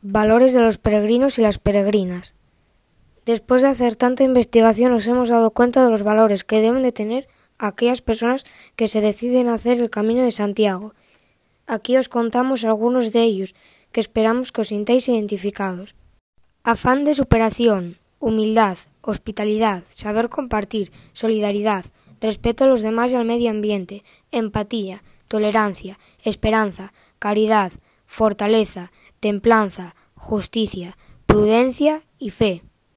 Valores de los peregrinos y las peregrinas. Después de hacer tanta investigación nos hemos dado cuenta de los valores que deben de tener aquellas personas que se deciden a hacer el camino de Santiago. Aquí os contamos algunos de ellos, que esperamos que os sintáis identificados. Afán de superación, humildad, hospitalidad, saber compartir, solidaridad, respeto a los demás y al medio ambiente, empatía, tolerancia, esperanza, caridad, fortaleza, templanza, justicia, prudencia y fe.